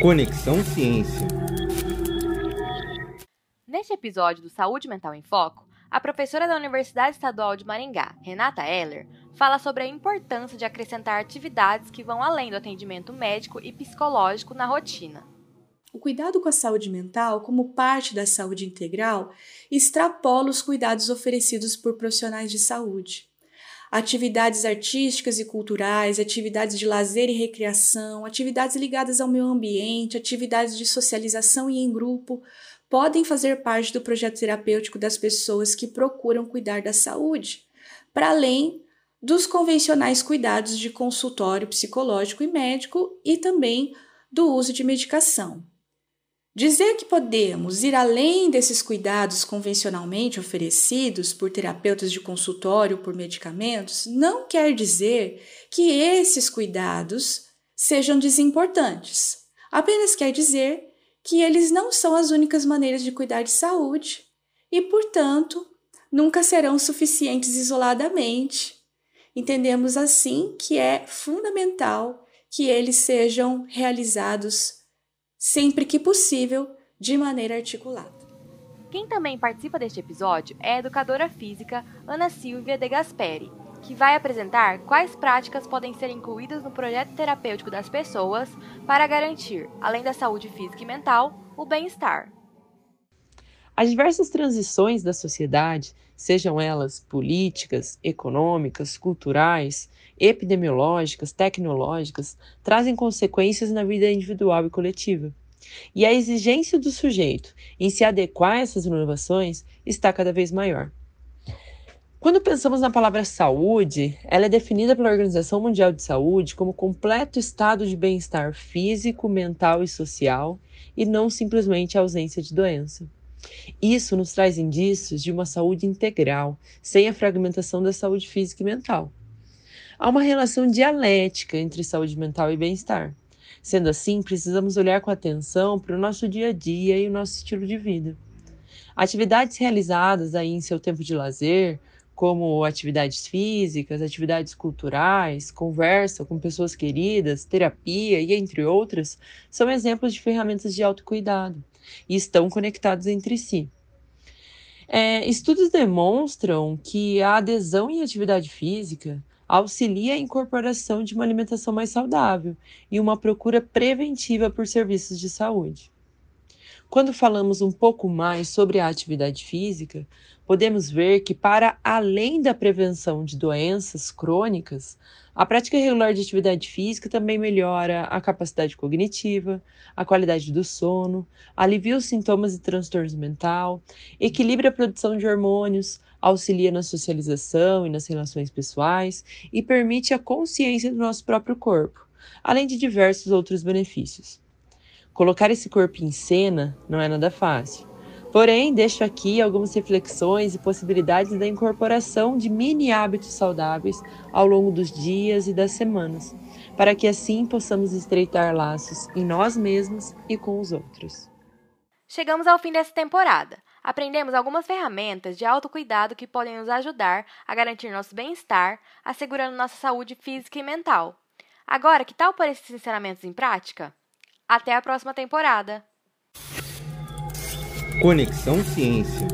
Conexão Ciência. Neste episódio do Saúde Mental em Foco, a professora da Universidade Estadual de Maringá, Renata Eller, fala sobre a importância de acrescentar atividades que vão além do atendimento médico e psicológico na rotina. O cuidado com a saúde mental, como parte da saúde integral, extrapola os cuidados oferecidos por profissionais de saúde atividades artísticas e culturais, atividades de lazer e recreação, atividades ligadas ao meio ambiente, atividades de socialização e em grupo, podem fazer parte do projeto terapêutico das pessoas que procuram cuidar da saúde, para além dos convencionais cuidados de consultório psicológico e médico e também do uso de medicação. Dizer que podemos ir além desses cuidados convencionalmente oferecidos por terapeutas de consultório por medicamentos não quer dizer que esses cuidados sejam desimportantes. Apenas quer dizer que eles não são as únicas maneiras de cuidar de saúde e, portanto, nunca serão suficientes isoladamente. Entendemos assim que é fundamental que eles sejam realizados sempre que possível, de maneira articulada. Quem também participa deste episódio é a educadora física Ana Silvia de Gasperi, que vai apresentar quais práticas podem ser incluídas no projeto terapêutico das pessoas para garantir, além da saúde física e mental, o bem-estar. As diversas transições da sociedade, sejam elas políticas, econômicas, culturais, epidemiológicas, tecnológicas, trazem consequências na vida individual e coletiva. E a exigência do sujeito em se adequar a essas inovações está cada vez maior. Quando pensamos na palavra saúde, ela é definida pela Organização Mundial de Saúde como completo estado de bem-estar físico, mental e social, e não simplesmente a ausência de doença. Isso nos traz indícios de uma saúde integral, sem a fragmentação da saúde física e mental. Há uma relação dialética entre saúde mental e bem-estar. Sendo assim, precisamos olhar com atenção para o nosso dia a dia e o nosso estilo de vida. Atividades realizadas aí em seu tempo de lazer, como atividades físicas, atividades culturais, conversa com pessoas queridas, terapia e entre outras, são exemplos de ferramentas de autocuidado e estão conectados entre si. É, estudos demonstram que a adesão em atividade física auxilia a incorporação de uma alimentação mais saudável e uma procura preventiva por serviços de saúde. Quando falamos um pouco mais sobre a atividade física, podemos ver que, para além da prevenção de doenças crônicas, a prática regular de atividade física também melhora a capacidade cognitiva, a qualidade do sono, alivia os sintomas e transtornos mental, equilibra a produção de hormônios, auxilia na socialização e nas relações pessoais e permite a consciência do nosso próprio corpo, além de diversos outros benefícios. Colocar esse corpo em cena não é nada fácil. Porém, deixo aqui algumas reflexões e possibilidades da incorporação de mini hábitos saudáveis ao longo dos dias e das semanas, para que assim possamos estreitar laços em nós mesmos e com os outros. Chegamos ao fim dessa temporada. Aprendemos algumas ferramentas de autocuidado que podem nos ajudar a garantir nosso bem-estar, assegurando nossa saúde física e mental. Agora, que tal pôr esses ensinamentos em prática? Até a próxima temporada! Conexão Ciência.